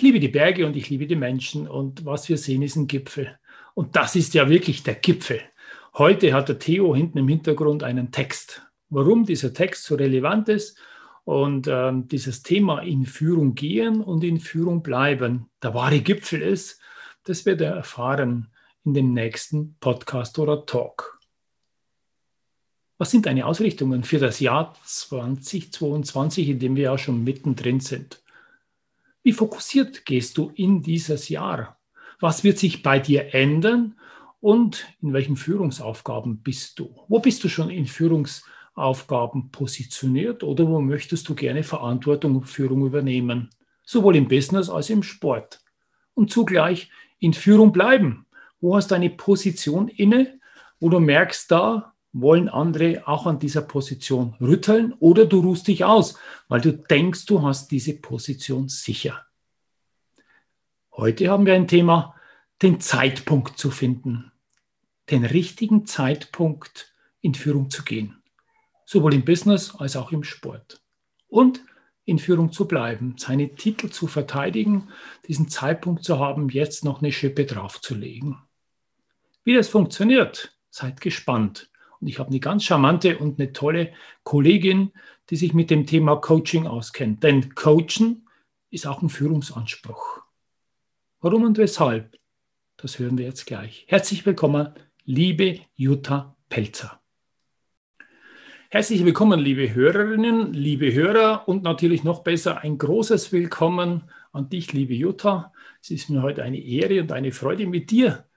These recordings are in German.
Ich liebe die Berge und ich liebe die Menschen und was wir sehen ist ein Gipfel. Und das ist ja wirklich der Gipfel. Heute hat der Theo hinten im Hintergrund einen Text. Warum dieser Text so relevant ist und ähm, dieses Thema in Führung gehen und in Führung bleiben, der wahre Gipfel ist, das wird er erfahren in dem nächsten Podcast oder Talk. Was sind deine Ausrichtungen für das Jahr 2022, in dem wir ja schon mittendrin sind? Wie fokussiert gehst du in dieses Jahr? Was wird sich bei dir ändern und in welchen Führungsaufgaben bist du? Wo bist du schon in Führungsaufgaben positioniert oder wo möchtest du gerne Verantwortung und Führung übernehmen? Sowohl im Business als im Sport. Und zugleich in Führung bleiben. Wo hast du eine Position inne, wo du merkst, da wollen andere auch an dieser Position rütteln oder du ruhst dich aus, weil du denkst, du hast diese Position sicher. Heute haben wir ein Thema, den Zeitpunkt zu finden, den richtigen Zeitpunkt in Führung zu gehen, sowohl im Business als auch im Sport. Und in Führung zu bleiben, seine Titel zu verteidigen, diesen Zeitpunkt zu haben, jetzt noch eine Schippe draufzulegen. Wie das funktioniert, seid gespannt. Und ich habe eine ganz charmante und eine tolle Kollegin, die sich mit dem Thema Coaching auskennt. Denn Coachen ist auch ein Führungsanspruch. Warum und weshalb? Das hören wir jetzt gleich. Herzlich willkommen, liebe Jutta Pelzer. Herzlich willkommen, liebe Hörerinnen, liebe Hörer und natürlich noch besser ein großes Willkommen an dich, liebe Jutta. Es ist mir heute eine Ehre und eine Freude, mit dir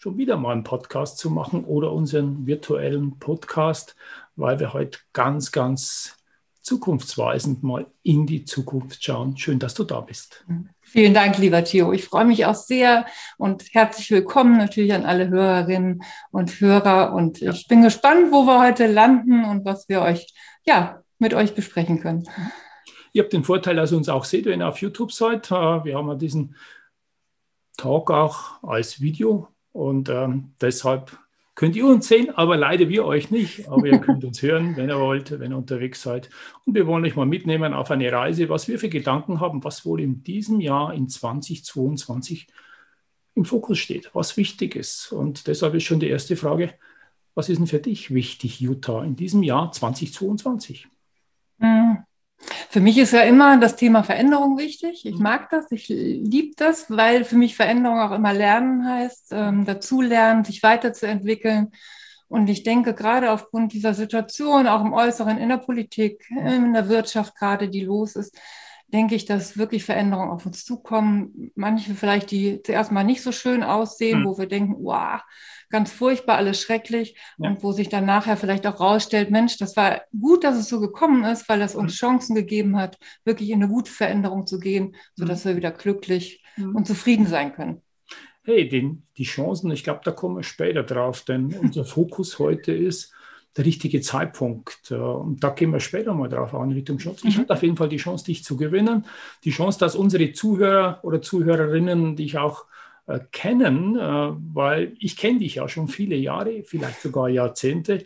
schon wieder mal einen Podcast zu machen oder unseren virtuellen Podcast, weil wir heute ganz, ganz zukunftsweisend mal in die Zukunft schauen. Schön, dass du da bist. Vielen Dank, lieber Theo. Ich freue mich auch sehr und herzlich willkommen natürlich an alle Hörerinnen und Hörer. Und ja. ich bin gespannt, wo wir heute landen und was wir euch, ja, mit euch besprechen können. Ihr habt den Vorteil, dass ihr uns auch seht, wenn ihr auf YouTube seid. Äh, wir haben ja diesen Talk auch als Video und ähm, deshalb könnt ihr uns sehen, aber leider wir euch nicht. Aber ihr könnt uns hören, wenn ihr wollt, wenn ihr unterwegs seid. Und wir wollen euch mal mitnehmen auf eine Reise, was wir für Gedanken haben, was wohl in diesem Jahr, in 2022 im Fokus steht, was wichtig ist. Und deshalb ist schon die erste Frage, was ist denn für dich wichtig, Utah, in diesem Jahr 2022? Mhm. Für mich ist ja immer das Thema Veränderung wichtig. Ich mhm. mag das, ich liebe das, weil für mich Veränderung auch immer Lernen heißt, ähm, dazulernen, sich weiterzuentwickeln. Und ich denke, gerade aufgrund dieser Situation, auch im Äußeren, in der Politik, in der Wirtschaft gerade, die los ist, denke ich, dass wirklich Veränderungen auf uns zukommen. Manche vielleicht, die zuerst mal nicht so schön aussehen, mhm. wo wir denken, wow, ganz furchtbar, alles schrecklich. Ja. Und wo sich dann nachher vielleicht auch rausstellt, Mensch, das war gut, dass es so gekommen ist, weil das uns mhm. Chancen gegeben hat, wirklich in eine gute Veränderung zu gehen, sodass mhm. wir wieder glücklich mhm. und zufrieden sein können. Hey, den, die Chancen, ich glaube, da kommen wir später drauf, denn unser Fokus heute ist, der richtige Zeitpunkt. Und da gehen wir später mal drauf an, Richtung Chance. Ich mhm. hatte auf jeden Fall die Chance, dich zu gewinnen. Die Chance, dass unsere Zuhörer oder Zuhörerinnen dich auch äh, kennen, äh, weil ich kenne dich ja schon viele Jahre, vielleicht sogar Jahrzehnte.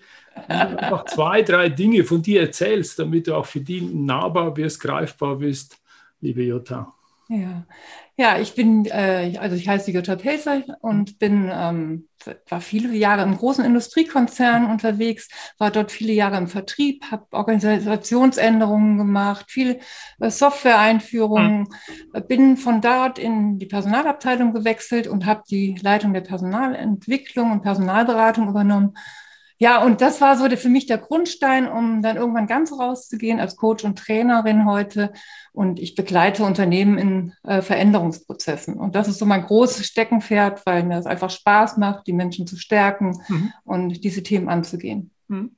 einfach zwei, drei Dinge von dir erzählst, damit du auch für die nahbar wirst, greifbar bist, liebe Jutta. Ja, ja, ich bin, äh, also ich heiße Jutta Pelzer und bin, ähm, war viele Jahre im großen Industriekonzern unterwegs, war dort viele Jahre im Vertrieb, habe Organisationsänderungen gemacht, viel äh, Software-Einführungen, mhm. bin von dort in die Personalabteilung gewechselt und habe die Leitung der Personalentwicklung und Personalberatung übernommen ja, und das war so der, für mich der Grundstein, um dann irgendwann ganz rauszugehen als Coach und Trainerin heute. Und ich begleite Unternehmen in äh, Veränderungsprozessen. Und das ist so mein großes Steckenpferd, weil mir das einfach Spaß macht, die Menschen zu stärken mhm. und diese Themen anzugehen. Mhm.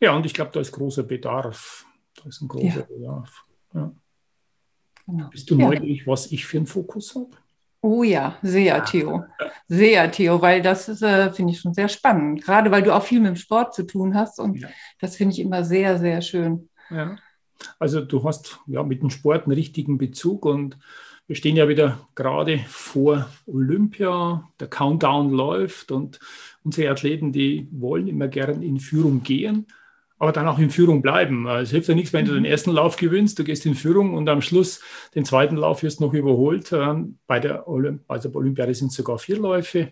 Ja, und ich glaube, da ist großer Bedarf. Da ist ein großer ja. Bedarf. Ja. Genau. Bist du neugierig, ja. was ich für einen Fokus habe? Oh ja, sehr, Theo. Sehr, Theo, weil das ist, äh, finde ich schon sehr spannend. Gerade weil du auch viel mit dem Sport zu tun hast und ja. das finde ich immer sehr, sehr schön. Ja. Also du hast ja mit dem Sport einen richtigen Bezug und wir stehen ja wieder gerade vor Olympia, der Countdown läuft und unsere Athleten, die wollen immer gern in Führung gehen aber dann auch in Führung bleiben. Es hilft ja nichts, wenn du den mhm. ersten Lauf gewinnst, du gehst in Führung und am Schluss den zweiten Lauf wirst noch überholt. Ähm, bei der, Olymp also bei Olympiade sind es sogar vier Läufe, äh,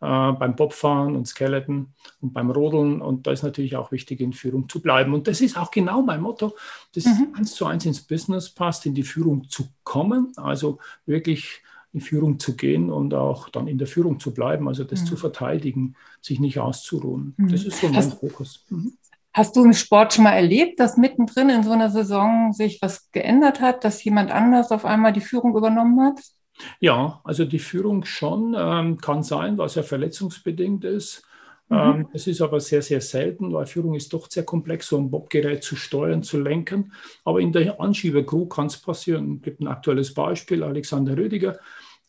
beim Bobfahren und Skeleton und beim Rodeln. Und da ist natürlich auch wichtig, in Führung zu bleiben. Und das ist auch genau mein Motto, das mhm. eins zu eins ins Business passt, in die Führung zu kommen. Also wirklich in Führung zu gehen und auch dann in der Führung zu bleiben, also das mhm. zu verteidigen, sich nicht auszuruhen. Mhm. Das ist so mein Hast, Fokus. Mhm. Hast du im Sport schon mal erlebt, dass mittendrin in so einer Saison sich was geändert hat, dass jemand anders auf einmal die Führung übernommen hat? Ja, also die Führung schon ähm, kann sein, was ja verletzungsbedingt ist. Mhm. Ähm, es ist aber sehr, sehr selten, weil Führung ist doch sehr komplex, so ein Bobgerät zu steuern, zu lenken. Aber in der Anschiebercrew kann es passieren. Es gibt ein aktuelles Beispiel, Alexander Rödiger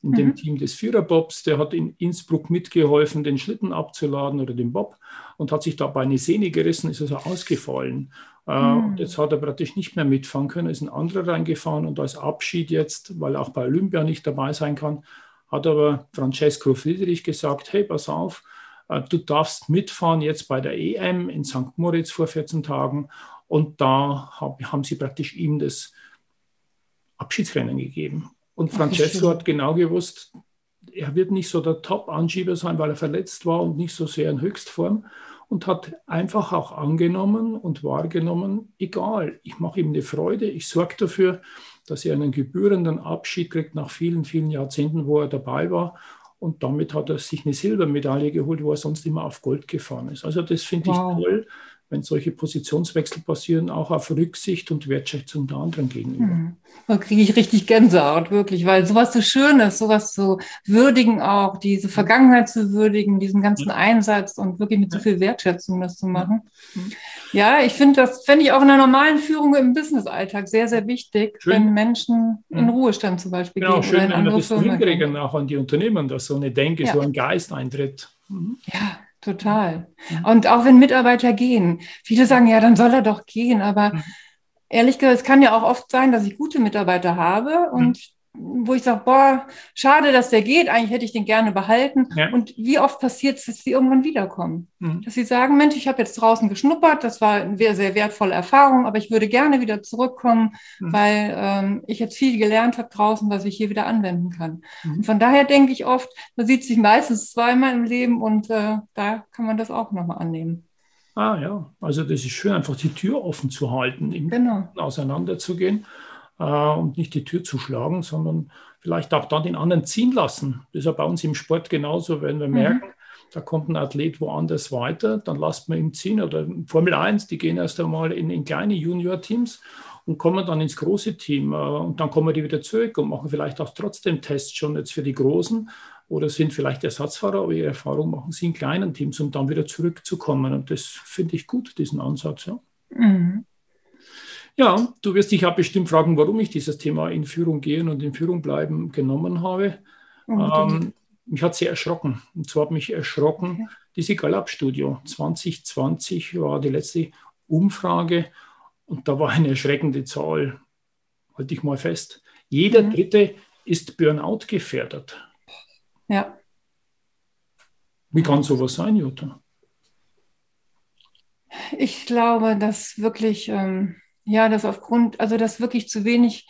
in dem mhm. Team des Viererbobs, der hat in Innsbruck mitgeholfen, den Schlitten abzuladen oder den Bob und hat sich dabei eine Sehne gerissen, ist also ausgefallen. Äh, mhm. Und jetzt hat er praktisch nicht mehr mitfahren können, ist ein anderer reingefahren und als Abschied jetzt, weil er auch bei Olympia nicht dabei sein kann, hat aber Francesco Friedrich gesagt, hey, pass auf, äh, du darfst mitfahren jetzt bei der EM in St. Moritz vor 14 Tagen und da haben sie praktisch ihm das Abschiedsrennen gegeben. Und Francesco hat genau gewusst, er wird nicht so der Top-Anschieber sein, weil er verletzt war und nicht so sehr in Höchstform. Und hat einfach auch angenommen und wahrgenommen, egal, ich mache ihm eine Freude, ich sorge dafür, dass er einen gebührenden Abschied kriegt nach vielen, vielen Jahrzehnten, wo er dabei war. Und damit hat er sich eine Silbermedaille geholt, wo er sonst immer auf Gold gefahren ist. Also das finde wow. ich toll, wenn solche Positionswechsel passieren, auch auf Rücksicht und Wertschätzung der anderen gegenüber. Mhm. Da kriege ich richtig Gänsehaut, wirklich, weil sowas so schön ist, sowas zu würdigen auch, diese Vergangenheit zu würdigen, diesen ganzen Einsatz und wirklich mit so viel Wertschätzung das zu machen. Ja, ich finde das, fände ich auch in einer normalen Führung im Business-Alltag sehr, sehr wichtig, schön. wenn Menschen in Ruhestand zum Beispiel genau, gehen. Genau, schön, wenn wir das hinkriegen, auch an die Unternehmen, dass so eine Denke, ja. so ein Geist eintritt. Mhm. Ja, Total. Mhm. Und auch wenn Mitarbeiter gehen, viele sagen, ja, dann soll er doch gehen. Aber mhm. ehrlich gesagt, es kann ja auch oft sein, dass ich gute Mitarbeiter habe und mhm wo ich sage, boah, schade, dass der geht, eigentlich hätte ich den gerne behalten. Ja. Und wie oft passiert es, dass sie irgendwann wiederkommen? Mhm. Dass sie sagen, Mensch, ich habe jetzt draußen geschnuppert, das war eine sehr, sehr wertvolle Erfahrung, aber ich würde gerne wieder zurückkommen, mhm. weil ähm, ich jetzt viel gelernt habe draußen, was ich hier wieder anwenden kann. Mhm. Und von daher denke ich oft, man sieht sich meistens zweimal im Leben und äh, da kann man das auch nochmal annehmen. Ah ja, also das ist schön, einfach die Tür offen zu halten, im genau. auseinanderzugehen äh, und nicht die Tür zu schlagen, sondern vielleicht auch dann den anderen ziehen lassen. Das ist ja bei uns im Sport genauso, wenn wir mhm. merken, da kommt ein Athlet woanders weiter, dann lasst man ihn ziehen. Oder Formel 1, die gehen erst einmal in, in kleine Junior-Teams und kommen dann ins große Team. Äh, und dann kommen die wieder zurück und machen vielleicht auch trotzdem Tests schon jetzt für die Großen oder sind vielleicht Ersatzfahrer, aber ihre Erfahrung machen sie in kleinen Teams, um dann wieder zurückzukommen. Und das finde ich gut, diesen Ansatz. Ja. Mhm. Ja, du wirst dich ja bestimmt fragen, warum ich dieses Thema in Führung gehen und in Führung bleiben genommen habe. Ähm, mich hat sehr erschrocken. Und zwar hat mich erschrocken, okay. diese Gallup-Studio 2020 war die letzte Umfrage und da war eine erschreckende Zahl. Halte ich mal fest. Jeder mhm. Dritte ist Burnout gefährdet. Ja. Wie kann sowas sein, Jutta? Ich glaube, dass wirklich ähm, ja, dass aufgrund, also dass wirklich zu wenig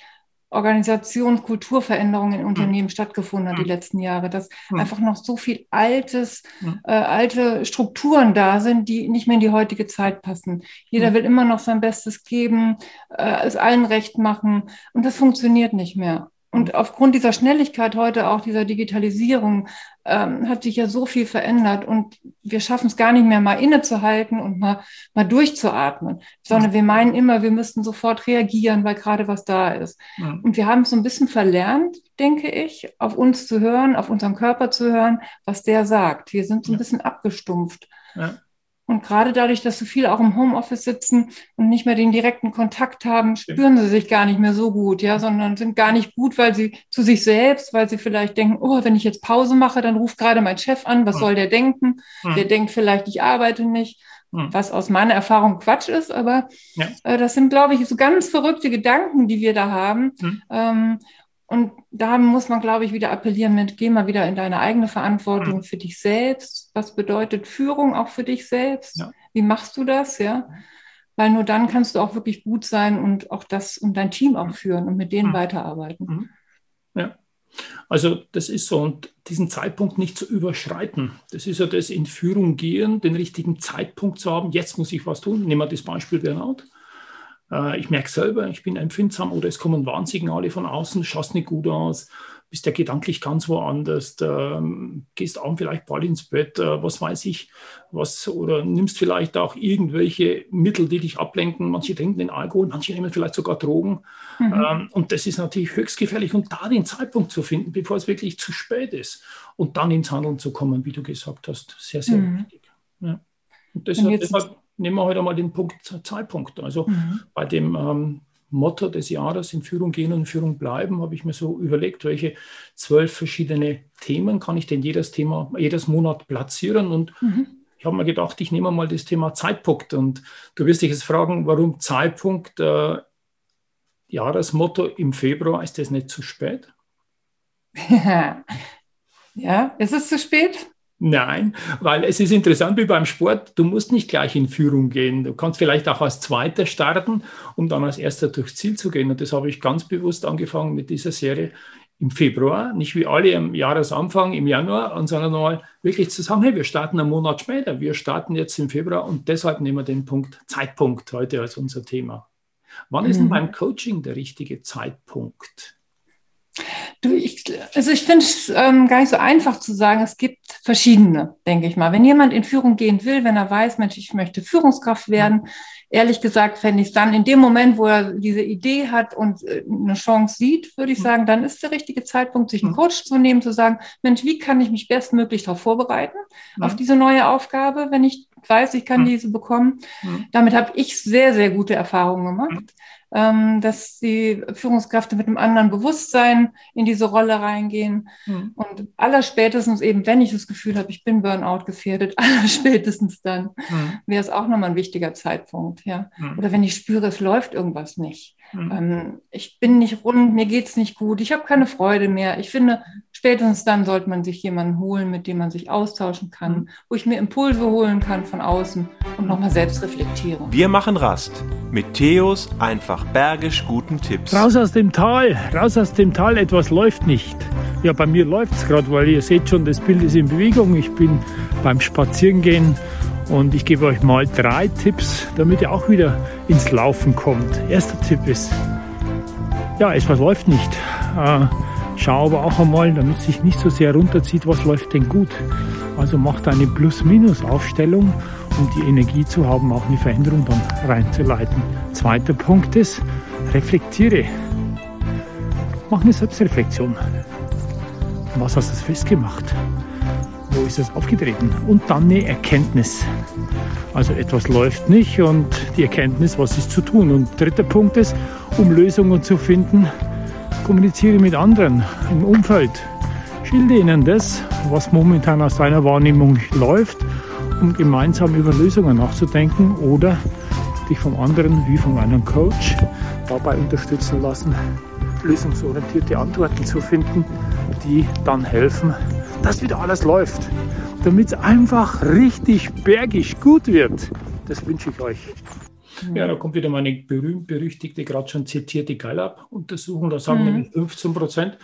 Organisation, Kulturveränderungen in. Unternehmen mhm. stattgefunden hat die letzten Jahre, dass mhm. einfach noch so viel altes, mhm. äh, alte Strukturen da sind, die nicht mehr in die heutige Zeit passen. Jeder will immer noch sein Bestes geben, äh, es allen recht machen und das funktioniert nicht mehr. Und aufgrund dieser Schnelligkeit heute auch dieser Digitalisierung ähm, hat sich ja so viel verändert und wir schaffen es gar nicht mehr mal innezuhalten und mal, mal durchzuatmen, sondern wir meinen immer, wir müssten sofort reagieren, weil gerade was da ist. Ja. Und wir haben es so ein bisschen verlernt, denke ich, auf uns zu hören, auf unseren Körper zu hören, was der sagt. Wir sind so ein bisschen abgestumpft. Ja. Und gerade dadurch, dass so viele auch im Homeoffice sitzen und nicht mehr den direkten Kontakt haben, spüren sie sich gar nicht mehr so gut, ja, sondern sind gar nicht gut, weil sie zu sich selbst, weil sie vielleicht denken, oh, wenn ich jetzt Pause mache, dann ruft gerade mein Chef an, was soll der denken? Der denkt vielleicht, ich arbeite nicht, was aus meiner Erfahrung Quatsch ist, aber ja. äh, das sind, glaube ich, so ganz verrückte Gedanken, die wir da haben. Ähm, und da muss man, glaube ich, wieder appellieren mit, geh mal wieder in deine eigene Verantwortung mhm. für dich selbst. Was bedeutet Führung auch für dich selbst? Ja. Wie machst du das? Ja. Weil nur dann kannst du auch wirklich gut sein und auch das und dein Team auch führen und mit denen mhm. weiterarbeiten. Mhm. Ja. Also das ist so und diesen Zeitpunkt nicht zu überschreiten. Das ist ja das in Führung gehen, den richtigen Zeitpunkt zu haben. Jetzt muss ich was tun. Nehmen wir das Beispiel Burnout. Äh, ich merke selber, ich bin empfindsam oder es kommen Warnsignale von außen, schaust nicht gut aus, bist ja gedanklich ganz woanders, ähm, gehst abends vielleicht bald ins Bett, äh, was weiß ich, was, oder nimmst vielleicht auch irgendwelche Mittel, die dich ablenken. Manche trinken den Alkohol, manche nehmen vielleicht sogar Drogen. Mhm. Ähm, und das ist natürlich höchst gefährlich. Und da den Zeitpunkt zu finden, bevor es wirklich zu spät ist und dann ins Handeln zu kommen, wie du gesagt hast, sehr, sehr mhm. wichtig. Ja. Und deshalb, deshalb nehmen wir heute mal den Punkt Zeitpunkt. Also mhm. bei dem ähm, Motto des Jahres in Führung gehen und in Führung bleiben, habe ich mir so überlegt, welche zwölf verschiedene Themen kann ich denn jedes Thema, jedes Monat platzieren und mhm. ich habe mir gedacht, ich nehme mal das Thema Zeitpunkt und du wirst dich jetzt fragen, warum Zeitpunkt äh, Jahresmotto im Februar, ist das nicht zu spät? ja, ist es zu spät? Nein, weil es ist interessant wie beim Sport, du musst nicht gleich in Führung gehen. Du kannst vielleicht auch als Zweiter starten, um dann als Erster durchs Ziel zu gehen. Und das habe ich ganz bewusst angefangen mit dieser Serie im Februar, nicht wie alle am Jahresanfang im Januar, sondern mal wirklich zu sagen, hey, wir starten einen Monat später, wir starten jetzt im Februar und deshalb nehmen wir den Punkt Zeitpunkt heute als unser Thema. Wann mhm. ist denn mhm. beim Coaching der richtige Zeitpunkt? Du, ich, also ich finde es ähm, gar nicht so einfach zu sagen. Es gibt verschiedene, denke ich mal. Wenn jemand in Führung gehen will, wenn er weiß, Mensch, ich möchte Führungskraft werden, ehrlich gesagt, fände ich es dann in dem Moment, wo er diese Idee hat und äh, eine Chance sieht, würde ich sagen, dann ist der richtige Zeitpunkt, sich einen Coach zu nehmen, zu sagen, Mensch, wie kann ich mich bestmöglich darauf vorbereiten, auf diese neue Aufgabe, wenn ich weiß, ich kann diese bekommen. Damit habe ich sehr, sehr gute Erfahrungen gemacht dass die Führungskräfte mit einem anderen Bewusstsein in diese Rolle reingehen. Mhm. Und allerspätestens eben, wenn ich das Gefühl habe, ich bin Burnout gefährdet, allerspätestens dann mhm. wäre es auch nochmal ein wichtiger Zeitpunkt. Ja? Mhm. Oder wenn ich spüre, es läuft irgendwas nicht. Mhm. Ähm, ich bin nicht rund, mir geht es nicht gut, ich habe keine Freude mehr. Ich finde, spätestens dann sollte man sich jemanden holen, mit dem man sich austauschen kann, mhm. wo ich mir Impulse holen kann von außen und nochmal selbst reflektiere. Wir machen Rast mit Theos einfach bergisch guten Tipps. Raus aus dem Tal, raus aus dem Tal, etwas läuft nicht. Ja, bei mir läuft es gerade, weil ihr seht schon, das Bild ist in Bewegung. Ich bin beim Spazierengehen und ich gebe euch mal drei Tipps, damit ihr auch wieder ins Laufen kommt. Erster Tipp ist, ja, etwas läuft nicht. Äh, schau aber auch einmal, damit es sich nicht so sehr runterzieht, was läuft denn gut. Also macht eine Plus-Minus-Aufstellung, um die Energie zu haben, auch eine Veränderung dann reinzuleiten. Zweiter Punkt ist, reflektiere. Mach eine Selbstreflexion. Was hast du festgemacht? Wo ist es aufgetreten? Und dann eine Erkenntnis. Also etwas läuft nicht und die Erkenntnis, was ist zu tun. Und dritter Punkt ist, um Lösungen zu finden, kommuniziere mit anderen im Umfeld. Schilde ihnen das, was momentan aus deiner Wahrnehmung läuft, um gemeinsam über Lösungen nachzudenken oder dich vom anderen wie von einem Coach dabei unterstützen lassen, lösungsorientierte Antworten zu finden, die dann helfen, dass wieder alles läuft, damit es einfach richtig bergig gut wird. Das wünsche ich euch. Ja, da kommt wieder meine berühmt-berüchtigte, gerade schon zitierte Gallup-Untersuchung. Da sagen mhm. nämlich 15 Prozent,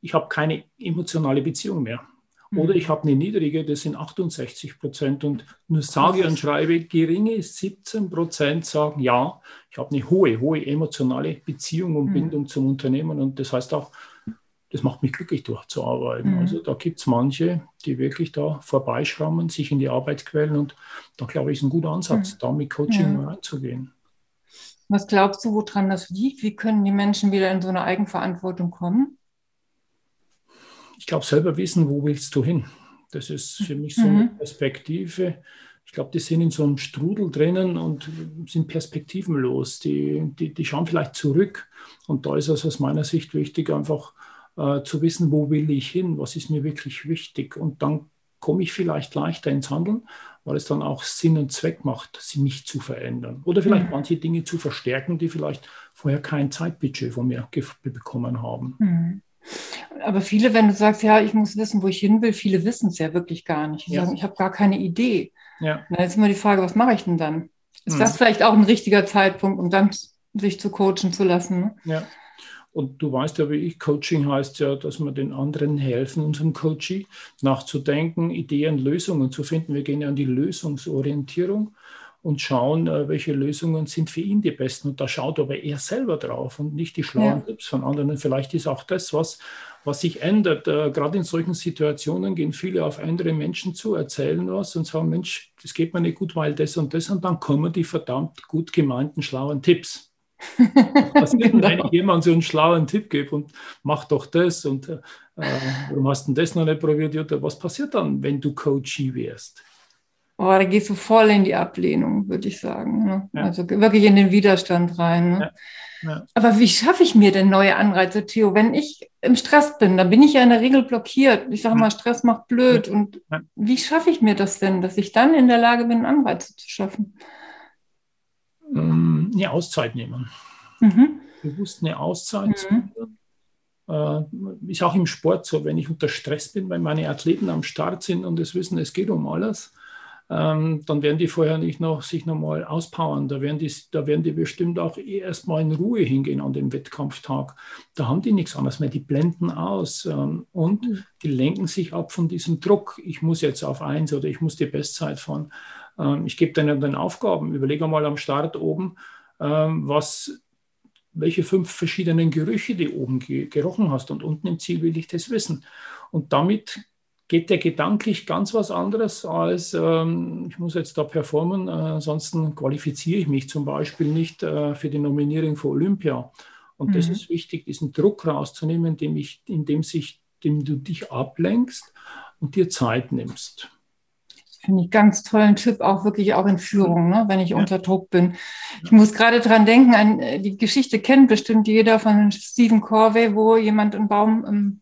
ich habe keine emotionale Beziehung mehr. Mhm. Oder ich habe eine niedrige, das sind 68 Prozent. Und nur sage und schreibe, geringe 17 Prozent sagen, ja, ich habe eine hohe, hohe emotionale Beziehung und mhm. Bindung zum Unternehmen. Und das heißt auch, das macht mich glücklich, durchzuarbeiten. Mhm. Also da gibt es manche, die wirklich da vorbeischrammen, sich in die Arbeit quälen und da glaube ich, ist ein guter Ansatz, mhm. da mit Coaching ja. reinzugehen. Was glaubst du, woran das liegt? Wie können die Menschen wieder in so eine Eigenverantwortung kommen? Ich glaube, selber wissen, wo willst du hin? Das ist für mich so eine mhm. Perspektive. ich glaube, die sind in so einem Strudel drinnen und sind perspektivenlos. Die, die, die schauen vielleicht zurück. Und da ist es aus meiner Sicht wichtig, einfach äh, zu wissen, wo will ich hin, was ist mir wirklich wichtig. Und dann komme ich vielleicht leichter ins Handeln, weil es dann auch Sinn und Zweck macht, sie nicht zu verändern. Oder vielleicht mhm. manche Dinge zu verstärken, die vielleicht vorher kein Zeitbudget von mir bekommen haben. Mhm. Aber viele, wenn du sagst, ja, ich muss wissen, wo ich hin will, viele wissen es ja wirklich gar nicht. Die ja. sagen, ich habe gar keine Idee. Ja. Na, jetzt ist immer die Frage, was mache ich denn dann? Ist mhm. das vielleicht auch ein richtiger Zeitpunkt, um dann sich zu coachen zu lassen? Ne? Ja. Und du weißt ja, wie ich, Coaching heißt ja, dass wir den anderen helfen, unserem Coaching nachzudenken, Ideen, Lösungen zu finden. Wir gehen ja an die Lösungsorientierung und schauen, äh, welche Lösungen sind für ihn die besten. Und da schaut aber er selber drauf und nicht die schlauen ja. Tipps von anderen. Und vielleicht ist auch das, was, was sich ändert. Äh, gerade in solchen Situationen gehen viele auf andere Menschen zu, erzählen was und sagen, Mensch, das geht mir nicht gut, weil das und das. Und dann kommen die verdammt gut gemeinten, schlauen Tipps. Was genau. wenn ich jemand so einen schlauen Tipp gebe und mach doch das und äh, warum hast du das noch nicht probiert? was passiert dann, wenn du Coachie wärst? Oh, da gehst du voll in die Ablehnung, würde ich sagen. Ne? Ja. Also wirklich in den Widerstand rein. Ne? Ja. Ja. Aber wie schaffe ich mir denn neue Anreize, Theo? Wenn ich im Stress bin, dann bin ich ja in der Regel blockiert. Ich sage mal, Stress macht blöd. Und wie schaffe ich mir das denn, dass ich dann in der Lage bin, Anreize zu schaffen? Eine Auszeit nehmen. Mhm. Bewusst eine Auszeit mhm. Äh, ist auch im Sport so, wenn ich unter Stress bin, weil meine Athleten am Start sind und es wissen, es geht um alles, ähm, dann werden die vorher nicht noch sich nochmal auspowern. Da werden, die, da werden die bestimmt auch eh erstmal in Ruhe hingehen an dem Wettkampftag. Da haben die nichts anderes mehr. Die blenden aus ähm, und mhm. die lenken sich ab von diesem Druck. Ich muss jetzt auf eins oder ich muss die Bestzeit fahren. Ähm, ich gebe denen dann Aufgaben. Überlege mal am Start oben, ähm, was welche fünf verschiedenen Gerüche du oben gerochen hast und unten im Ziel will ich das wissen. Und damit geht der gedanklich ganz was anderes als, ähm, ich muss jetzt da performen, äh, ansonsten qualifiziere ich mich zum Beispiel nicht äh, für die Nominierung für Olympia. Und mhm. das ist wichtig, diesen Druck rauszunehmen, indem, ich, indem, sich, indem du dich ablenkst und dir Zeit nimmst. Finde ich ganz tollen Tipp, auch wirklich auch in Führung, ne, wenn ich ja. unter Druck bin. Ich muss gerade dran denken, an, äh, die Geschichte kennt bestimmt jeder von Stephen Corvey, wo jemand einen Baum im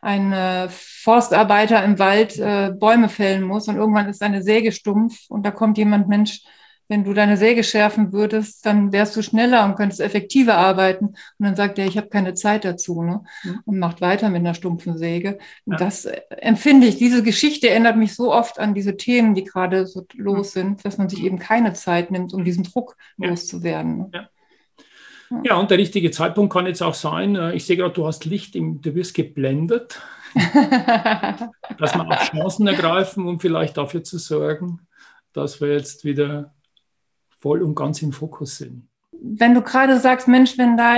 ein äh, Forstarbeiter im Wald äh, Bäume fällen muss und irgendwann ist seine Säge stumpf und da kommt jemand, Mensch, wenn du deine Säge schärfen würdest, dann wärst du schneller und könntest effektiver arbeiten. Und dann sagt er, ich habe keine Zeit dazu ne? Mhm. und macht weiter mit einer stumpfen Säge. Und ja. das äh, empfinde ich, diese Geschichte erinnert mich so oft an diese Themen, die gerade so los mhm. sind, dass man sich eben keine Zeit nimmt, um diesen Druck ja. loszuwerden. Ne? Ja. Ja, und der richtige Zeitpunkt kann jetzt auch sein, äh, ich sehe gerade, du hast Licht, im, du wirst geblendet, dass wir auch Chancen ergreifen, um vielleicht dafür zu sorgen, dass wir jetzt wieder voll und ganz im Fokus sind. Wenn du gerade sagst, Mensch, wenn da,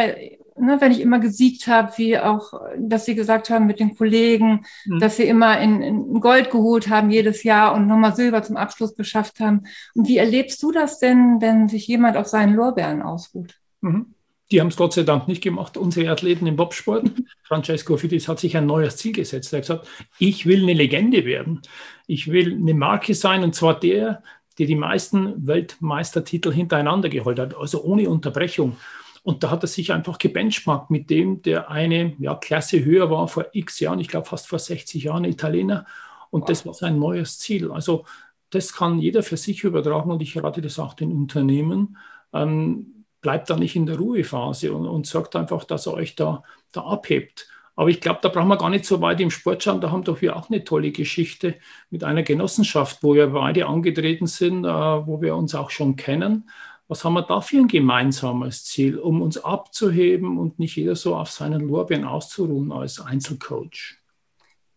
ne, wenn ich immer gesiegt habe, wie auch, dass sie gesagt haben mit den Kollegen, mhm. dass sie immer in, in, Gold geholt haben jedes Jahr und nochmal Silber zum Abschluss geschafft haben. Und wie erlebst du das denn, wenn sich jemand auf seinen Lorbeeren ausruht? Mhm. Die haben es Gott sei Dank nicht gemacht, unsere Athleten im Bobsport. Francesco Fidis hat sich ein neues Ziel gesetzt. Er hat gesagt, ich will eine Legende werden. Ich will eine Marke sein und zwar der, der die meisten Weltmeistertitel hintereinander geholt hat, also ohne Unterbrechung. Und da hat er sich einfach gebenchmarkt mit dem, der eine ja, Klasse höher war vor x Jahren, ich glaube fast vor 60 Jahren, Italiener. Und wow. das war sein neues Ziel. Also das kann jeder für sich übertragen und ich rate das auch den Unternehmen. Ähm, bleibt da nicht in der Ruhephase und, und sorgt einfach, dass er euch da, da abhebt. Aber ich glaube, da brauchen wir gar nicht so weit im Sport schauen. Da haben doch wir auch eine tolle Geschichte mit einer Genossenschaft, wo wir beide angetreten sind, äh, wo wir uns auch schon kennen. Was haben wir da für ein gemeinsames Ziel, um uns abzuheben und nicht jeder so auf seinen Lorbeeren auszuruhen als Einzelcoach?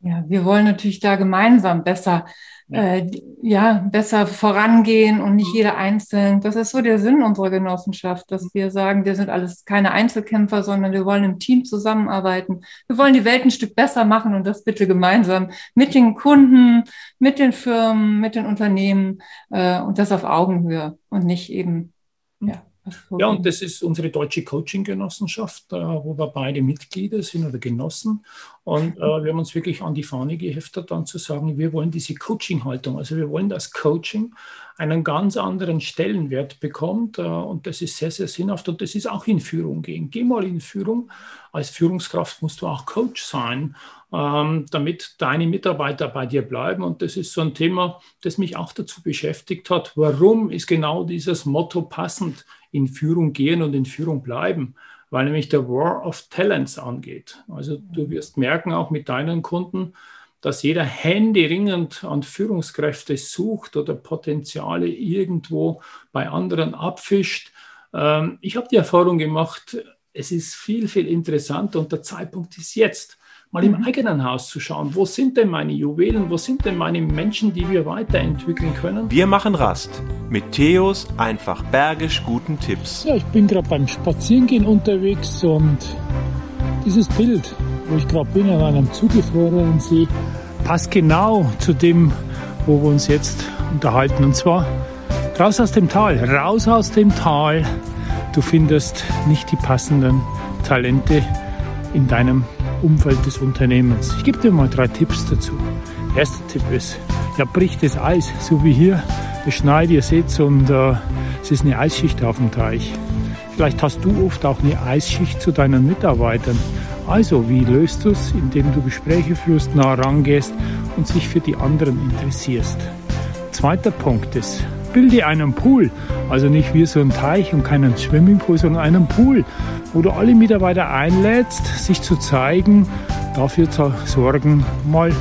Ja, wir wollen natürlich da gemeinsam besser äh, ja, besser vorangehen und nicht jeder einzeln. Das ist so der Sinn unserer Genossenschaft, dass wir sagen, wir sind alles keine Einzelkämpfer, sondern wir wollen im Team zusammenarbeiten. Wir wollen die Welt ein Stück besser machen und das bitte gemeinsam mit den Kunden, mit den Firmen, mit den Unternehmen äh, und das auf Augenhöhe und nicht eben, ja, Ja, und das ist unsere deutsche Coaching-Genossenschaft, äh, wo wir beide Mitglieder sind oder Genossen. Und äh, wir haben uns wirklich an die Fahne geheftet, dann zu sagen, wir wollen diese Coaching-Haltung, also wir wollen, dass Coaching einen ganz anderen Stellenwert bekommt. Äh, und das ist sehr, sehr sinnhaft. Und das ist auch in Führung gehen. Geh mal in Führung. Als Führungskraft musst du auch Coach sein, ähm, damit deine Mitarbeiter bei dir bleiben. Und das ist so ein Thema, das mich auch dazu beschäftigt hat. Warum ist genau dieses Motto passend? In Führung gehen und in Führung bleiben, weil nämlich der War of Talents angeht. Also du wirst merken, auch mit deinen Kunden, dass jeder händeringend an Führungskräfte sucht oder Potenziale irgendwo bei anderen abfischt. Ähm, ich habe die Erfahrung gemacht, es ist viel, viel interessanter und der Zeitpunkt ist jetzt mal im mhm. eigenen Haus zu schauen, wo sind denn meine Juwelen, wo sind denn meine Menschen, die wir weiterentwickeln können. Wir machen Rast mit Theos einfach bergisch guten Tipps. Ja, ich bin gerade beim Spazierengehen unterwegs und dieses Bild, wo ich gerade bin, an einem zugefrorenen See, passt genau zu dem, wo wir uns jetzt unterhalten. Und zwar raus aus dem Tal, raus aus dem Tal. Du findest nicht die passenden Talente in deinem Umfeld des Unternehmens. Ich gebe dir mal drei Tipps dazu. Erster Tipp ist, ja, bricht das Eis, so wie hier. Es schneit, ihr seht und äh, es ist eine Eisschicht auf dem Teich. Vielleicht hast du oft auch eine Eisschicht zu deinen Mitarbeitern. Also, wie löst du es? Indem du Gespräche führst, nah rangehst und sich für die anderen interessierst. Zweiter Punkt ist, bilde einen Pool. Also nicht wie so ein Teich und keinen Swimmingpool, sondern einen Pool, wo du alle Mitarbeiter einlädst, sich zu zeigen, dafür zu sorgen, mal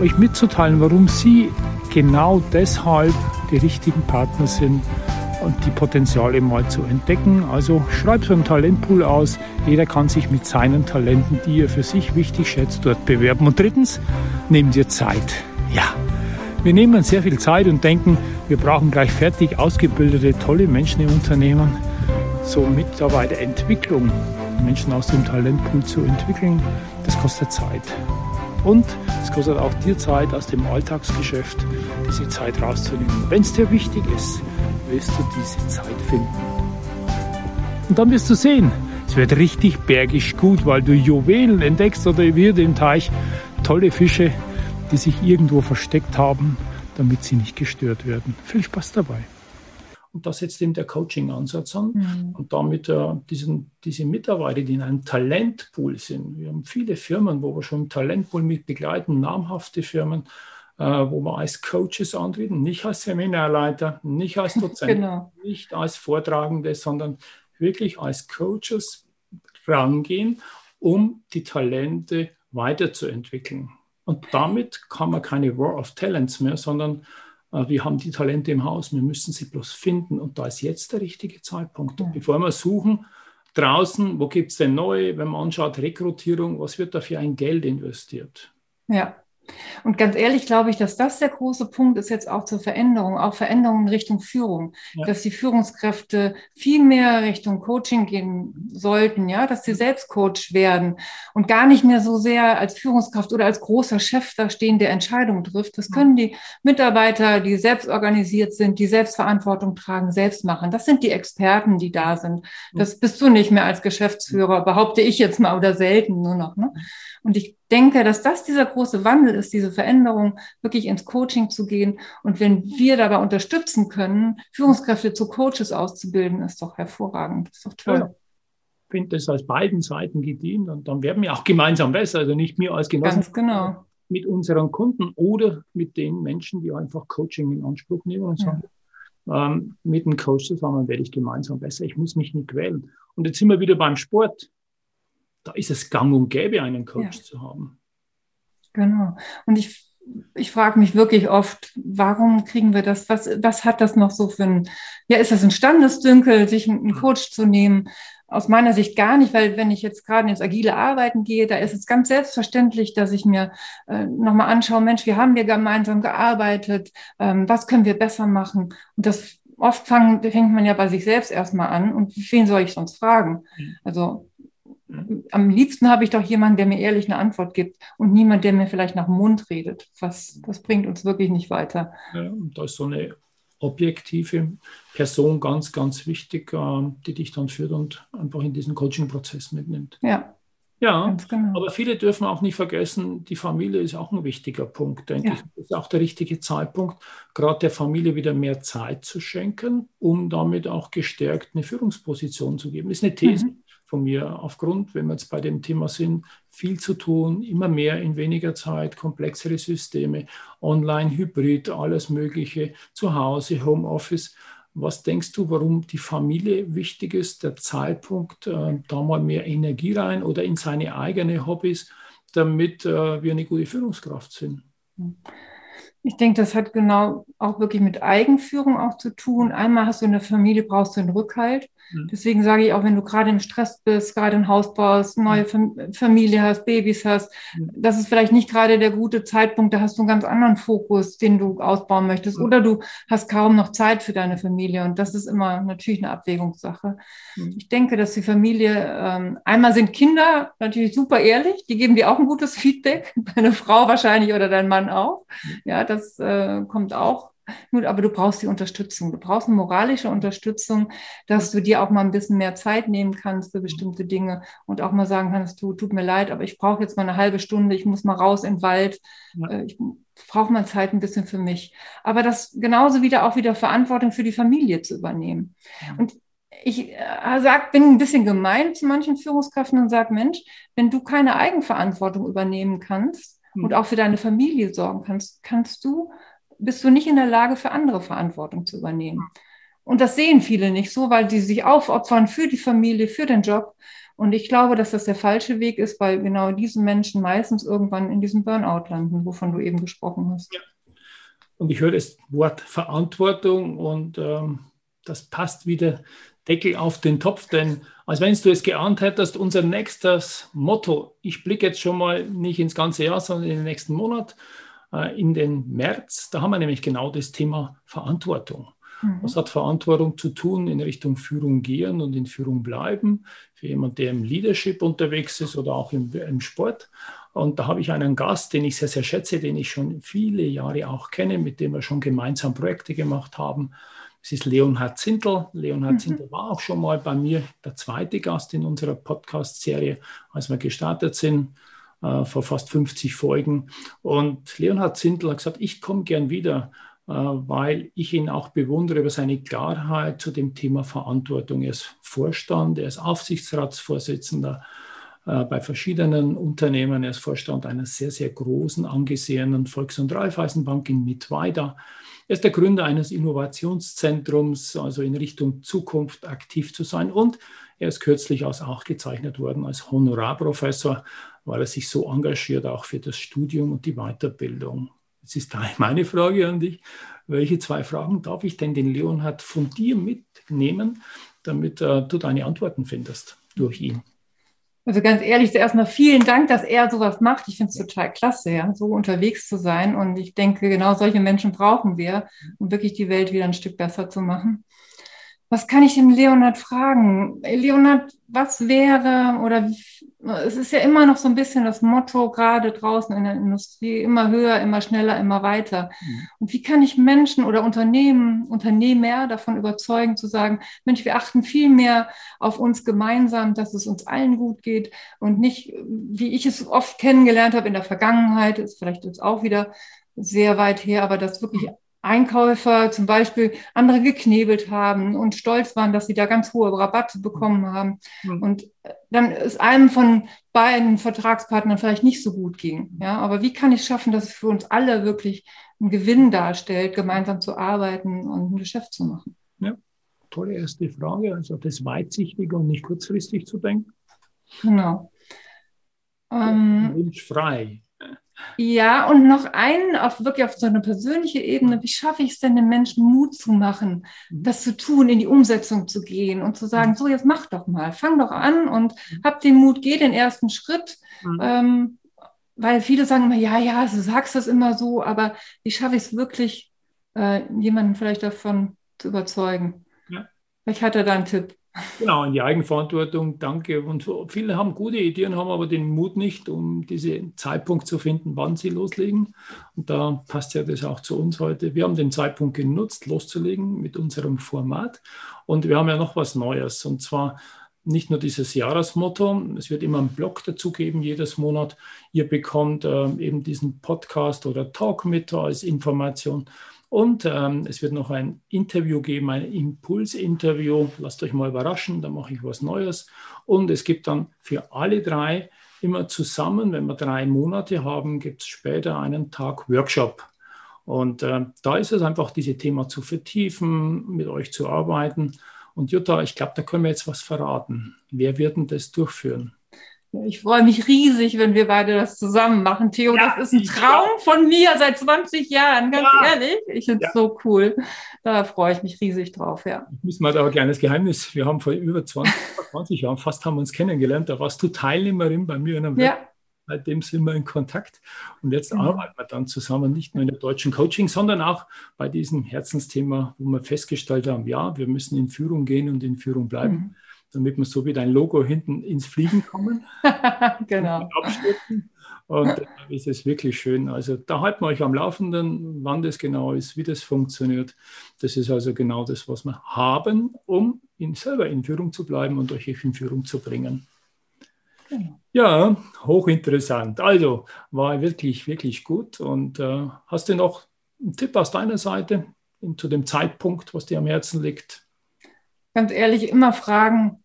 euch mitzuteilen, warum sie genau deshalb die richtigen Partner sind und die Potenziale mal zu entdecken. Also schreib so einen Talentpool aus. Jeder kann sich mit seinen Talenten, die er für sich wichtig schätzt, dort bewerben. Und drittens, nimm dir Zeit. Ja, wir nehmen sehr viel Zeit und denken, wir brauchen gleich fertig ausgebildete, tolle Menschen im Unternehmen. So Mitarbeiterentwicklung, Menschen aus dem Talentpool zu entwickeln, das kostet Zeit. Und es kostet auch dir Zeit aus dem Alltagsgeschäft, diese Zeit rauszunehmen. Wenn es dir wichtig ist, wirst du diese Zeit finden. Und dann wirst du sehen, es wird richtig bergisch gut, weil du Juwelen entdeckst oder wie im Teich tolle Fische, die sich irgendwo versteckt haben, damit sie nicht gestört werden. Viel Spaß dabei. Und das setzt eben der Coaching-Ansatz an. Mhm. Und damit äh, diesen, diese Mitarbeiter, die in einem Talentpool sind. Wir haben viele Firmen, wo wir schon im Talentpool mit begleiten, namhafte Firmen, äh, wo wir als Coaches antreten, nicht als Seminarleiter, nicht als Dozent, genau. nicht als Vortragende, sondern wirklich als Coaches rangehen, um die Talente weiterzuentwickeln. Und damit kann man keine War of Talents mehr, sondern wir haben die Talente im Haus, wir müssen sie bloß finden. Und da ist jetzt der richtige Zeitpunkt. Und bevor wir suchen, draußen, wo gibt es denn neu, wenn man anschaut, Rekrutierung, was wird da für ein Geld investiert? Ja. Und ganz ehrlich glaube ich, dass das der große Punkt ist jetzt auch zur Veränderung, auch Veränderungen in Richtung Führung, ja. dass die Führungskräfte viel mehr Richtung Coaching gehen sollten, ja, dass sie selbst Coach werden und gar nicht mehr so sehr als Führungskraft oder als großer Chef da stehen, der Entscheidungen trifft. Das können die Mitarbeiter, die selbst organisiert sind, die Selbstverantwortung tragen, selbst machen. Das sind die Experten, die da sind. Das bist du nicht mehr als Geschäftsführer, behaupte ich jetzt mal oder selten nur noch. Ne? Und ich denke, dass das dieser große Wandel ist, diese Veränderung, wirklich ins Coaching zu gehen. Und wenn wir dabei unterstützen können, Führungskräfte zu Coaches auszubilden, ist doch hervorragend, ist doch toll. Ja. Ich finde das als beiden Seiten gedient und dann werden wir auch gemeinsam besser. Also nicht mir als Genossen, Ganz genau. mit unseren Kunden oder mit den Menschen, die einfach Coaching in Anspruch nehmen und sagen, ja. ähm, mit einem Coach zusammen werde ich gemeinsam besser. Ich muss mich nicht quälen. Und jetzt sind wir wieder beim Sport da ist es gang und gäbe, einen Coach ja. zu haben. Genau. Und ich, ich frage mich wirklich oft, warum kriegen wir das? Was, was hat das noch so für ein, ja, ist das ein Standesdünkel, sich einen Coach zu nehmen? Aus meiner Sicht gar nicht, weil wenn ich jetzt gerade ins agile Arbeiten gehe, da ist es ganz selbstverständlich, dass ich mir äh, nochmal anschaue, Mensch, wie haben wir gemeinsam gearbeitet? Ähm, was können wir besser machen? Und das oft fang, fängt man ja bei sich selbst erstmal an und wen soll ich sonst fragen? Mhm. Also am liebsten habe ich doch jemanden, der mir ehrlich eine Antwort gibt und niemand, der mir vielleicht nach dem Mund redet. Was, das bringt uns wirklich nicht weiter. Ja, da ist so eine objektive Person ganz, ganz wichtig, äh, die dich dann führt und einfach in diesen Coaching-Prozess mitnimmt. Ja. Ja, genau. aber viele dürfen auch nicht vergessen, die Familie ist auch ein wichtiger Punkt, denke ja. ich. Das ist auch der richtige Zeitpunkt, gerade der Familie wieder mehr Zeit zu schenken, um damit auch gestärkt eine Führungsposition zu geben. Das ist eine These. Mhm von mir aufgrund, wenn wir jetzt bei dem Thema sind, viel zu tun, immer mehr in weniger Zeit, komplexere Systeme, online, hybrid, alles Mögliche, zu Hause, Homeoffice. Was denkst du, warum die Familie wichtig ist, der Zeitpunkt, äh, da mal mehr Energie rein oder in seine eigenen Hobbys, damit äh, wir eine gute Führungskraft sind? Ich denke, das hat genau auch wirklich mit Eigenführung auch zu tun. Einmal hast du in der Familie, brauchst du einen Rückhalt. Mhm. Deswegen sage ich auch, wenn du gerade im Stress bist, gerade ein Haus baust, neue Familie hast, Babys hast, mhm. das ist vielleicht nicht gerade der gute Zeitpunkt, da hast du einen ganz anderen Fokus, den du ausbauen möchtest. Mhm. Oder du hast kaum noch Zeit für deine Familie. Und das ist immer natürlich eine Abwägungssache. Ich denke, dass die Familie, ähm, einmal sind Kinder natürlich super ehrlich, die geben dir auch ein gutes Feedback, deine Frau wahrscheinlich oder dein Mann auch. Ja, das äh, kommt auch Gut, aber du brauchst die Unterstützung. Du brauchst eine moralische Unterstützung, dass du dir auch mal ein bisschen mehr Zeit nehmen kannst für bestimmte Dinge und auch mal sagen kannst, du, tut mir leid, aber ich brauche jetzt mal eine halbe Stunde, ich muss mal raus in den Wald. Ja. Äh, ich brauche mal Zeit ein bisschen für mich. Aber das genauso wieder auch wieder Verantwortung für die Familie zu übernehmen. Ja. Und ich äh, sag, bin ein bisschen gemein zu manchen Führungskräften und sage, Mensch, wenn du keine Eigenverantwortung übernehmen kannst hm. und auch für deine Familie sorgen kannst, kannst du bist du nicht in der Lage, für andere Verantwortung zu übernehmen. Und das sehen viele nicht so, weil die sich aufopfern für die Familie, für den Job. Und ich glaube, dass das der falsche Weg ist, weil genau diese Menschen meistens irgendwann in diesem Burnout landen, wovon du eben gesprochen hast. Ja. Und ich höre das Wort Verantwortung und ähm, das passt wieder Deckel auf den Topf, denn als wenn du es geahnt hättest, unser nächstes Motto, ich blicke jetzt schon mal nicht ins ganze Jahr, sondern in den nächsten Monat, in den März. Da haben wir nämlich genau das Thema Verantwortung. Mhm. Was hat Verantwortung zu tun in Richtung Führung gehen und in Führung bleiben? Für jemanden, der im Leadership unterwegs ist oder auch im, im Sport. Und da habe ich einen Gast, den ich sehr, sehr schätze, den ich schon viele Jahre auch kenne, mit dem wir schon gemeinsam Projekte gemacht haben. Es ist Leonhard Zindel. Leonhard mhm. Zindel war auch schon mal bei mir der zweite Gast in unserer Podcast-Serie, als wir gestartet sind äh, vor fast 50 Folgen. Und Leonhard Zindl hat gesagt, ich komme gern wieder, äh, weil ich ihn auch bewundere über seine Klarheit zu dem Thema Verantwortung. Er ist Vorstand, er ist Aufsichtsratsvorsitzender äh, bei verschiedenen Unternehmen. Er ist Vorstand einer sehr, sehr großen, angesehenen Volks- und Raiffeisenbank in Mittweida. Er ist der Gründer eines Innovationszentrums, also in Richtung Zukunft aktiv zu sein. Und er ist kürzlich auch gezeichnet worden als Honorarprofessor weil er sich so engagiert, auch für das Studium und die Weiterbildung. Jetzt ist da meine Frage an dich. Welche zwei Fragen darf ich denn den Leonhard von dir mitnehmen, damit äh, du deine Antworten findest durch ihn? Also ganz ehrlich, zuerst mal vielen Dank, dass er sowas macht. Ich finde es total klasse, ja, so unterwegs zu sein. Und ich denke, genau solche Menschen brauchen wir, um wirklich die Welt wieder ein Stück besser zu machen. Was kann ich dem Leonhard fragen? Leonhard, was wäre oder es ist ja immer noch so ein bisschen das Motto, gerade draußen in der Industrie, immer höher, immer schneller, immer weiter. Mhm. Und wie kann ich Menschen oder Unternehmen, Unternehmer davon überzeugen, zu sagen, Mensch, wir achten viel mehr auf uns gemeinsam, dass es uns allen gut geht und nicht, wie ich es oft kennengelernt habe in der Vergangenheit, ist vielleicht jetzt auch wieder sehr weit her, aber dass wirklich Einkäufer zum Beispiel andere geknebelt haben und stolz waren, dass sie da ganz hohe Rabatte bekommen haben. Mhm. Und äh, dann ist einem von beiden Vertragspartnern vielleicht nicht so gut ging. Ja, aber wie kann ich schaffen, dass es für uns alle wirklich einen Gewinn darstellt, gemeinsam zu arbeiten und ein Geschäft zu machen? Ja, tolle erste Frage. Also das weitsichtig und nicht kurzfristig zu denken. Genau. Ähm, Wunschfrei. Ja, und noch einen auf wirklich auf so eine persönliche Ebene. Wie schaffe ich es denn, den Menschen Mut zu machen, mhm. das zu tun, in die Umsetzung zu gehen und zu sagen, mhm. so, jetzt mach doch mal, fang doch an und mhm. hab den Mut, geh den ersten Schritt. Mhm. Ähm, weil viele sagen immer, ja, ja, du sagst das immer so, aber wie schaffe ich es wirklich, äh, jemanden vielleicht davon zu überzeugen? Ja. Vielleicht hat er da einen Tipp. Genau, in die Eigenverantwortung, danke. Und viele haben gute Ideen, haben aber den Mut nicht, um diesen Zeitpunkt zu finden, wann sie loslegen. Und da passt ja das auch zu uns heute. Wir haben den Zeitpunkt genutzt, loszulegen mit unserem Format. Und wir haben ja noch was Neues. Und zwar nicht nur dieses Jahresmotto, es wird immer einen Blog dazu geben, jedes Monat. Ihr bekommt äh, eben diesen Podcast oder Talk mit als Information. Und ähm, es wird noch ein Interview geben, ein Impulsinterview. Lasst euch mal überraschen, da mache ich was Neues. Und es gibt dann für alle drei immer zusammen, wenn wir drei Monate haben, gibt es später einen Tag Workshop. Und äh, da ist es einfach, diese Thema zu vertiefen, mit euch zu arbeiten. Und Jutta, ich glaube, da können wir jetzt was verraten. Wer wird denn das durchführen? Ich freue mich riesig, wenn wir beide das zusammen machen. Theo, ja, das ist ein Traum von mir seit 20 Jahren, ganz ja. ehrlich. Ich finde es so cool. Da freue ich mich riesig drauf, ja. Ich muss mal da ein kleines Geheimnis. Wir haben vor über 20, 20 Jahren fast haben uns kennengelernt. Da warst du Teilnehmerin bei mir in einem ja. Web. Seitdem sind wir in Kontakt. Und jetzt mhm. arbeiten wir dann zusammen, nicht nur in der deutschen Coaching, sondern auch bei diesem Herzensthema, wo wir festgestellt haben, ja, wir müssen in Führung gehen und in Führung bleiben. Mhm damit wir so wie dein Logo hinten ins Fliegen kommen. genau. Und dann ist es wirklich schön. Also da halten wir euch am Laufenden, wann das genau ist, wie das funktioniert. Das ist also genau das, was wir haben, um in, selber in Führung zu bleiben und euch in Führung zu bringen. Genau. Ja, hochinteressant. Also war wirklich, wirklich gut. Und äh, hast du noch einen Tipp aus deiner Seite zu dem Zeitpunkt, was dir am Herzen liegt? Ganz ehrlich, immer fragen,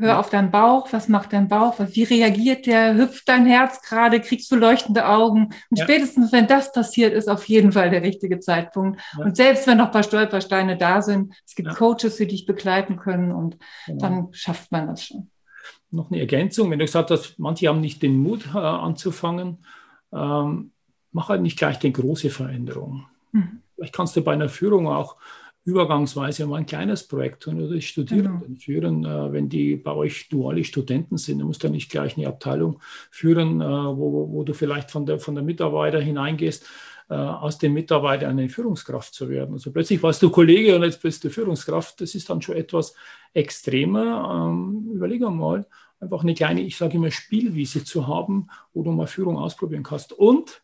Hör auf deinen Bauch, was macht dein Bauch, wie reagiert der, hüpft dein Herz gerade, kriegst du leuchtende Augen. Und ja. spätestens, wenn das passiert, ist auf jeden Fall der richtige Zeitpunkt. Ja. Und selbst wenn noch ein paar Stolpersteine da sind, es gibt. Coaches, die dich begleiten können und genau. dann schafft man das schon. Noch eine Ergänzung, wenn du gesagt hast, manche haben nicht den Mut äh, anzufangen, ähm, mach halt nicht gleich die große Veränderung. Mhm. Vielleicht kannst du bei einer Führung auch übergangsweise mal ein kleines Projekt tun oder die Studierenden genau. führen. Äh, wenn die bei euch duale Studenten sind, dann musst du nicht gleich eine Abteilung führen, äh, wo, wo du vielleicht von der, von der Mitarbeiter hineingehst, äh, aus dem Mitarbeiter eine Führungskraft zu werden. Also plötzlich warst du Kollege und jetzt bist du Führungskraft. Das ist dann schon etwas extremer. Ähm, überleg mal, einfach eine kleine, ich sage immer, Spielwiese zu haben, wo du mal Führung ausprobieren kannst. Und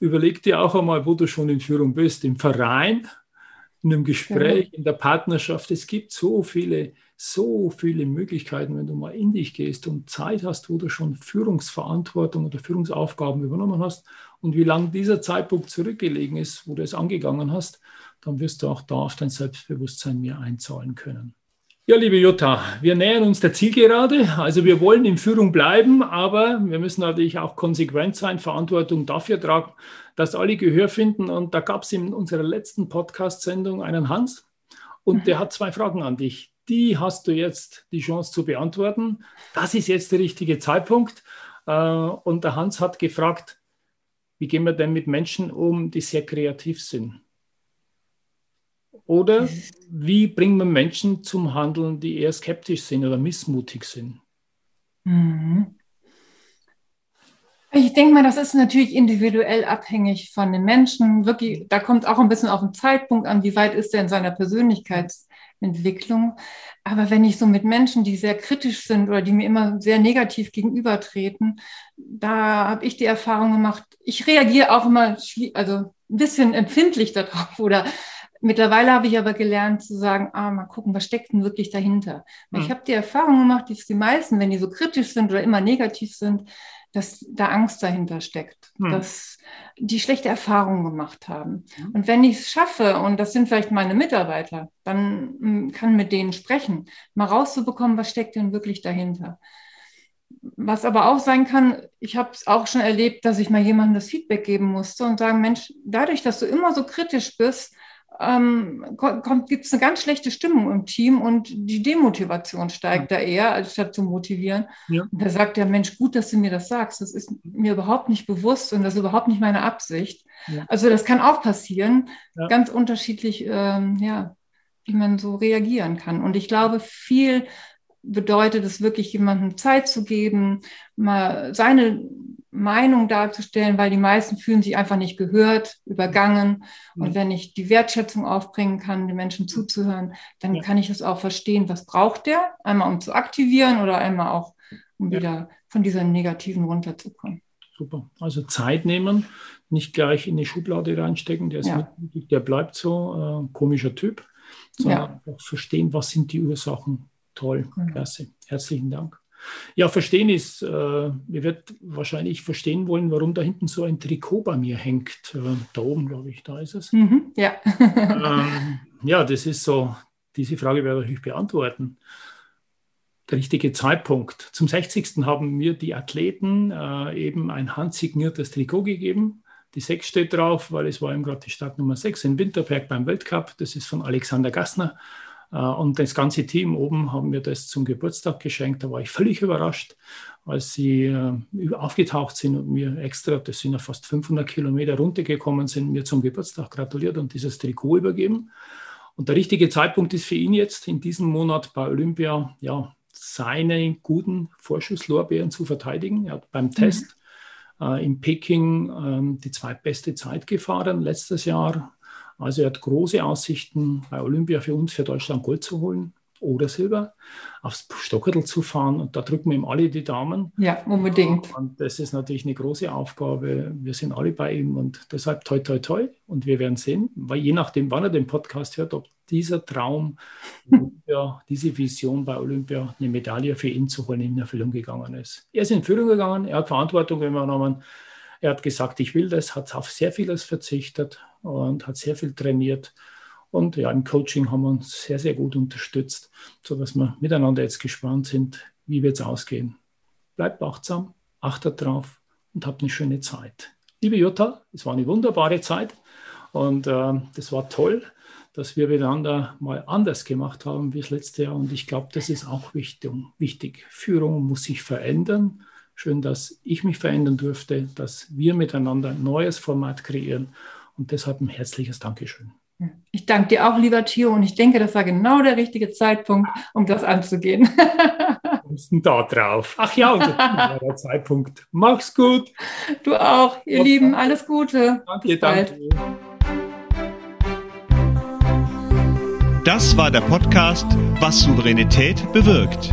überleg dir auch einmal, wo du schon in Führung bist, im Verein in einem Gespräch, in der Partnerschaft. Es gibt so viele, so viele Möglichkeiten, wenn du mal in dich gehst und Zeit hast, wo du schon Führungsverantwortung oder Führungsaufgaben übernommen hast und wie lange dieser Zeitpunkt zurückgelegen ist, wo du es angegangen hast, dann wirst du auch da auf dein Selbstbewusstsein mehr einzahlen können. Ja, liebe Jutta, wir nähern uns der Zielgerade. Also wir wollen in Führung bleiben, aber wir müssen natürlich auch konsequent sein, Verantwortung dafür tragen, dass alle Gehör finden. Und da gab es in unserer letzten Podcast-Sendung einen Hans und mhm. der hat zwei Fragen an dich. Die hast du jetzt die Chance zu beantworten. Das ist jetzt der richtige Zeitpunkt. Äh, und der Hans hat gefragt, wie gehen wir denn mit Menschen um, die sehr kreativ sind? Oder wie bringen wir Menschen zum Handeln, die eher skeptisch sind oder missmutig sind? Mhm. Ich denke mal, das ist natürlich individuell abhängig von den Menschen. Wirklich, da kommt auch ein bisschen auf den Zeitpunkt an, wie weit ist er in seiner Persönlichkeitsentwicklung. Aber wenn ich so mit Menschen, die sehr kritisch sind oder die mir immer sehr negativ gegenübertreten, da habe ich die Erfahrung gemacht, ich reagiere auch immer, also ein bisschen empfindlich darauf oder Mittlerweile habe ich aber gelernt zu sagen, ah, mal gucken, was steckt denn wirklich dahinter. Mhm. Ich habe die Erfahrung gemacht, dass die meisten, wenn die so kritisch sind oder immer negativ sind, dass da Angst dahinter steckt, mhm. dass die schlechte Erfahrungen gemacht haben. Mhm. Und wenn ich es schaffe, und das sind vielleicht meine Mitarbeiter, dann hm, kann mit denen sprechen, mal rauszubekommen, was steckt denn wirklich dahinter. Was aber auch sein kann, ich habe es auch schon erlebt, dass ich mal jemandem das Feedback geben musste und sagen, Mensch, dadurch, dass du immer so kritisch bist, ähm, gibt es eine ganz schlechte Stimmung im Team und die Demotivation steigt ja. da eher, als statt zu motivieren. Ja. Und da sagt der Mensch, gut, dass du mir das sagst. Das ist mir überhaupt nicht bewusst und das ist überhaupt nicht meine Absicht. Ja. Also das kann auch passieren, ganz unterschiedlich, ähm, ja, wie man so reagieren kann. Und ich glaube, viel bedeutet es wirklich, jemandem Zeit zu geben, mal seine Meinung darzustellen, weil die meisten fühlen sich einfach nicht gehört, übergangen. Und wenn ich die Wertschätzung aufbringen kann, den Menschen zuzuhören, dann ja. kann ich es auch verstehen, was braucht der, einmal um zu aktivieren oder einmal auch, um ja. wieder von dieser negativen runterzukommen. Super. Also Zeit nehmen, nicht gleich in die Schublade reinstecken, der ist ja. mit, der bleibt so, äh, komischer Typ, sondern ja. verstehen, was sind die Ursachen. Toll, mhm. klasse. Herzlichen Dank. Ja, verstehen ist, äh, ihr werdet wahrscheinlich verstehen wollen, warum da hinten so ein Trikot bei mir hängt. Äh, da oben, glaube ich, da ist es. Mhm, ja. ähm, ja, das ist so, diese Frage werde ich beantworten. Der richtige Zeitpunkt. Zum 60. haben mir die Athleten äh, eben ein handsigniertes Trikot gegeben. Die 6 steht drauf, weil es war eben gerade die Stadt Nummer 6 in Winterberg beim Weltcup. Das ist von Alexander Gassner. Äh, und das ganze Team oben haben mir das zum Geburtstag geschenkt. Da war ich völlig überrascht, als sie äh, aufgetaucht sind und mir extra, das sind ja fast 500 Kilometer runtergekommen sind, mir zum Geburtstag gratuliert und dieses Trikot übergeben. Und der richtige Zeitpunkt ist für ihn jetzt in diesem Monat bei Olympia, ja, seine guten Vorschusslorbeeren zu verteidigen. Er hat beim mhm. Test äh, in Peking ähm, die zweitbeste Zeit gefahren letztes Jahr also er hat große Aussichten, bei Olympia für uns, für Deutschland Gold zu holen oder Silber, aufs Stockerl zu fahren. Und da drücken wir ihm alle die Daumen. Ja, unbedingt. Und das ist natürlich eine große Aufgabe. Wir sind alle bei ihm und deshalb toi, toi, toi. Und wir werden sehen, weil je nachdem, wann er den Podcast hört, ob dieser Traum, ja, diese Vision bei Olympia, eine Medaille für ihn zu holen, in Erfüllung gegangen ist. Er ist in Führung gegangen, er hat Verantwortung übernommen. Er hat gesagt, ich will das, hat auf sehr vieles verzichtet und hat sehr viel trainiert. Und ja, im Coaching haben wir uns sehr, sehr gut unterstützt, sodass wir miteinander jetzt gespannt sind, wie wird es ausgehen. Bleibt achtsam, achtet drauf und habt eine schöne Zeit. Liebe Jutta, es war eine wunderbare Zeit und äh, das war toll, dass wir miteinander mal anders gemacht haben wie das letzte Jahr. Und ich glaube, das ist auch wichtig. wichtig. Führung muss sich verändern. Schön, dass ich mich verändern durfte, dass wir miteinander ein neues Format kreieren und deshalb ein herzliches Dankeschön. Ich danke dir auch, lieber Theo, und ich denke, das war genau der richtige Zeitpunkt, um das anzugehen. Kommst denn da drauf? Ach ja, und das war der Zeitpunkt. Mach's gut. Du auch, ihr Mach's Lieben, alles Gute. Danke, danke. Das war der Podcast, was Souveränität bewirkt.